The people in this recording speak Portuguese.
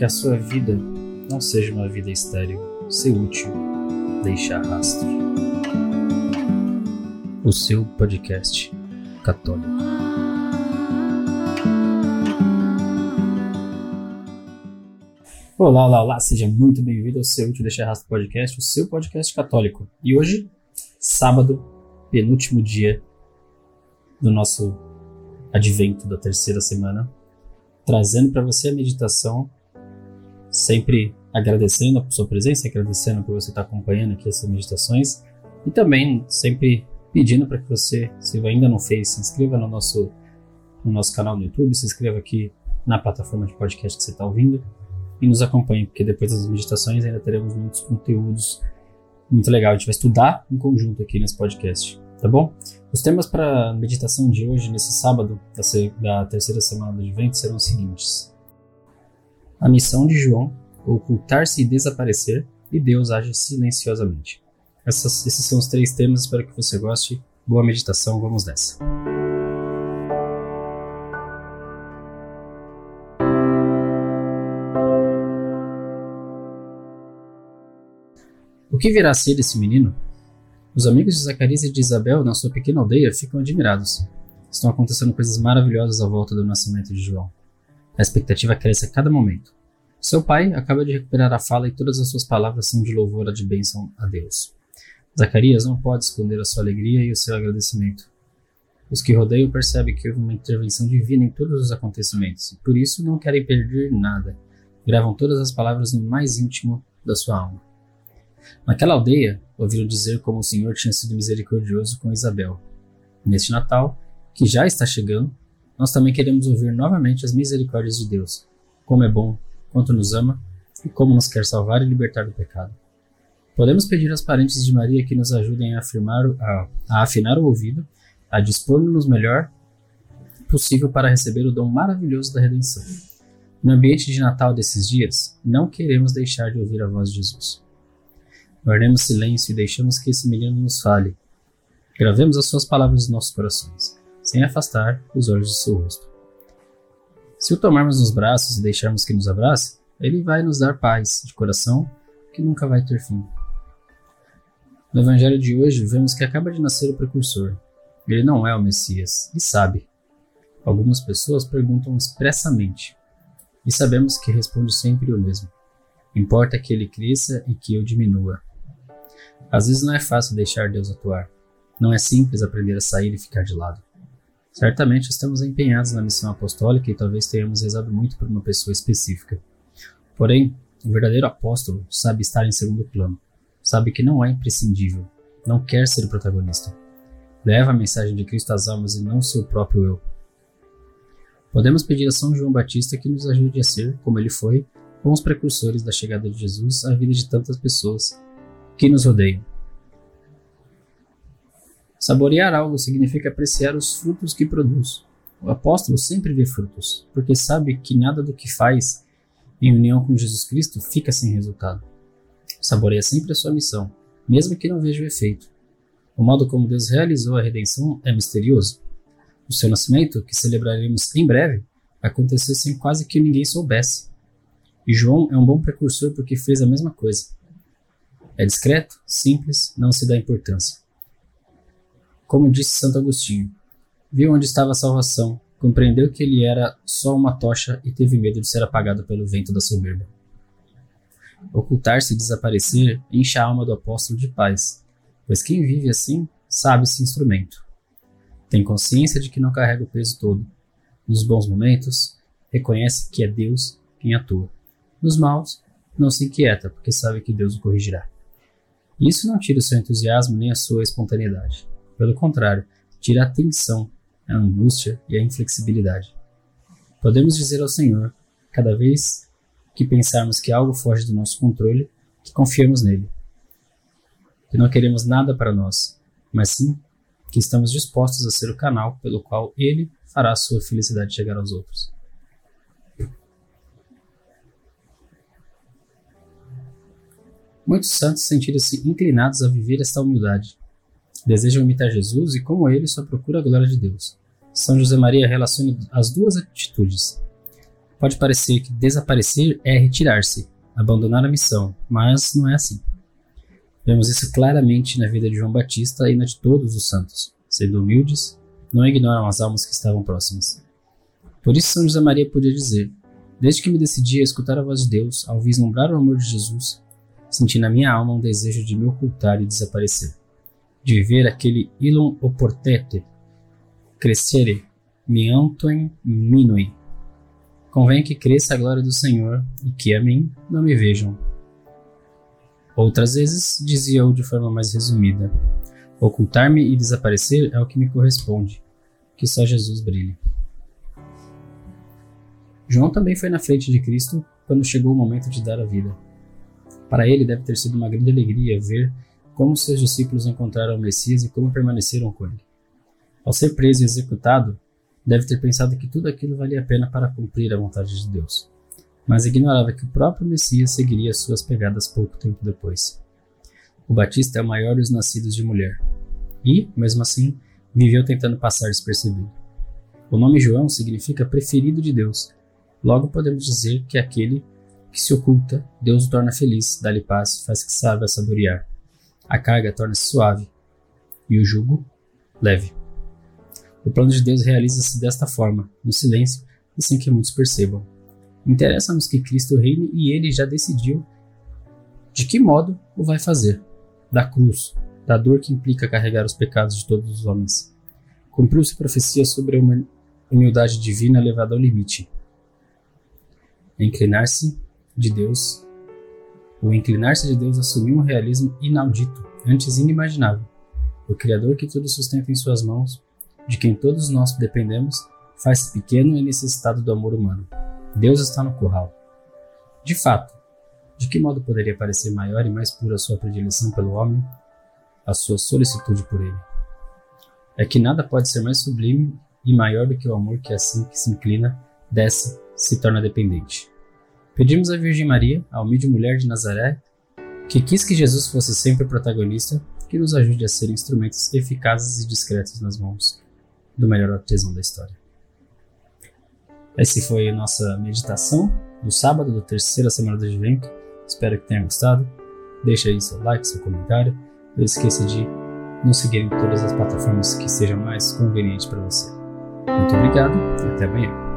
que a sua vida não seja uma vida estéril, ser útil, deixar rastro. O seu podcast católico. Olá, olá, olá, seja muito bem-vindo ao seu Útil Deixar Rastro Podcast, o seu podcast católico. E hoje, sábado, penúltimo dia do nosso advento da terceira semana, trazendo para você a meditação, sempre agradecendo a sua presença, agradecendo por você estar acompanhando aqui essas meditações e também sempre pedindo para que você, se ainda não fez, se inscreva no nosso, no nosso canal no YouTube, se inscreva aqui na plataforma de podcast que você está ouvindo e nos acompanhe, porque depois das meditações ainda teremos muitos conteúdos muito legal. A gente vai estudar em conjunto aqui nesse podcast tá bom? Os temas para meditação de hoje, nesse sábado da, terceira semana do Advento, serão os seguintes: A missão de João, ocultar-se e desaparecer, e Deus age silenciosamente. Essas, esses são os três temas, espero que você goste. Boa meditação, vamos nessa. O que virá a ser esse menino? Os amigos de Zacarias e de Isabel, na sua pequena aldeia, ficam admirados. Estão acontecendo coisas maravilhosas à volta do nascimento de João. A expectativa cresce a cada momento. Seu pai acaba de recuperar a fala e todas as suas palavras são de louvor e de bênção a Deus. Zacarias não pode esconder a sua alegria e o seu agradecimento. Os que rodeiam percebem que houve uma intervenção divina em todos os acontecimentos e por isso não querem perder nada. Gravam todas as palavras no mais íntimo da sua alma. Naquela aldeia, ouviram dizer como o Senhor tinha sido misericordioso com Isabel. Neste Natal, que já está chegando, nós também queremos ouvir novamente as misericórdias de Deus, como é bom, quanto nos ama e como nos quer salvar e libertar do pecado. Podemos pedir aos parentes de Maria que nos ajudem a, afirmar, a, a afinar o ouvido, a dispor-nos melhor possível para receber o dom maravilhoso da redenção. No ambiente de Natal desses dias, não queremos deixar de ouvir a voz de Jesus. Guardemos silêncio e deixamos que esse menino nos fale. Gravemos as suas palavras nos nossos corações, sem afastar os olhos do seu rosto. Se o tomarmos nos braços e deixarmos que nos abrace, ele vai nos dar paz de coração que nunca vai ter fim. No evangelho de hoje, vemos que acaba de nascer o precursor. Ele não é o Messias, e sabe. Algumas pessoas perguntam expressamente, e sabemos que responde sempre o mesmo. Importa que ele cresça e que eu diminua. Às vezes não é fácil deixar Deus atuar. Não é simples aprender a sair e ficar de lado. Certamente estamos empenhados na missão apostólica e talvez tenhamos rezado muito por uma pessoa específica. Porém, o verdadeiro apóstolo sabe estar em segundo plano, sabe que não é imprescindível, não quer ser o protagonista. Leva a mensagem de Cristo às almas e não seu próprio eu. Podemos pedir a São João Batista que nos ajude a ser, como ele foi, bons precursores da chegada de Jesus à vida de tantas pessoas que nos rodeiam. Saborear algo significa apreciar os frutos que produz. O apóstolo sempre vê frutos, porque sabe que nada do que faz em união com Jesus Cristo fica sem resultado. Saboreia sempre a sua missão, mesmo que não veja o efeito. O modo como Deus realizou a redenção é misterioso. O seu nascimento, que celebraremos em breve, aconteceu sem quase que ninguém soubesse. E João é um bom precursor porque fez a mesma coisa. É discreto, simples, não se dá importância. Como disse Santo Agostinho, viu onde estava a salvação, compreendeu que ele era só uma tocha e teve medo de ser apagado pelo vento da soberba. Ocultar-se e desaparecer enche a alma do apóstolo de paz, pois quem vive assim sabe-se instrumento. Tem consciência de que não carrega o peso todo. Nos bons momentos, reconhece que é Deus quem atua. Nos maus, não se inquieta, porque sabe que Deus o corrigirá. Isso não tira o seu entusiasmo nem a sua espontaneidade. Pelo contrário, tira a tensão, a angústia e a inflexibilidade. Podemos dizer ao Senhor, cada vez que pensarmos que algo foge do nosso controle, que confiamos nele. Que não queremos nada para nós, mas sim que estamos dispostos a ser o canal pelo qual ele fará a sua felicidade chegar aos outros. Muitos santos sentiram-se inclinados a viver esta humildade. Desejam imitar Jesus e, como ele, só procura a glória de Deus. São José Maria relaciona as duas atitudes. Pode parecer que desaparecer é retirar-se, abandonar a missão, mas não é assim. Vemos isso claramente na vida de João Batista e na de todos os santos. Sendo humildes, não ignoram as almas que estavam próximas. Por isso São José Maria podia dizer: Desde que me decidi a escutar a voz de Deus, ao vislumbrar o amor de Jesus, senti na minha alma um desejo de me ocultar e desaparecer, de viver aquele ilum oportete, crescere, miantum minui. Convém que cresça a glória do Senhor e que a mim não me vejam. Outras vezes, dizia-o de forma mais resumida: Ocultar-me e desaparecer é o que me corresponde. Que só Jesus brilhe. João também foi na frente de Cristo quando chegou o momento de dar a vida. Para ele deve ter sido uma grande alegria ver como seus discípulos encontraram o Messias e como permaneceram com ele. Ao ser preso e executado, deve ter pensado que tudo aquilo valia a pena para cumprir a vontade de Deus, mas ignorava que o próprio Messias seguiria suas pegadas pouco tempo depois. O Batista é o maior dos nascidos de mulher, e, mesmo assim, viveu tentando passar despercebido. O nome João significa preferido de Deus, logo podemos dizer que aquele que se oculta, Deus o torna feliz, dá-lhe paz, faz que saiba saborear. A carga torna-se suave e o jugo leve. O plano de Deus realiza-se desta forma, no silêncio e sem que muitos percebam. Interessa-nos que Cristo reine e ele já decidiu de que modo o vai fazer. Da cruz, da dor que implica carregar os pecados de todos os homens. Cumpriu-se profecia sobre a humildade divina levada ao limite. Inclinar-se de Deus, o inclinar-se de Deus assumiu um realismo inaudito, antes inimaginável. O Criador que tudo sustenta em suas mãos, de quem todos nós dependemos, faz-se pequeno e necessitado do amor humano. Deus está no curral. De fato, de que modo poderia parecer maior e mais pura a sua predileção pelo homem, a sua solicitude por ele? É que nada pode ser mais sublime e maior do que o amor que assim que se inclina, desce, se torna dependente. Pedimos à Virgem Maria, a humilde mulher de Nazaré, que quis que Jesus fosse sempre o protagonista, que nos ajude a ser instrumentos eficazes e discretos nas mãos do melhor artesão da história. Essa foi a nossa meditação do sábado da terceira semana do Advento. Espero que tenha gostado. Deixe aí seu like, seu comentário. Não esqueça de nos seguir em todas as plataformas que sejam mais convenientes para você. Muito obrigado e até amanhã.